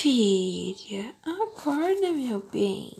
Filha, acorda, meu bem.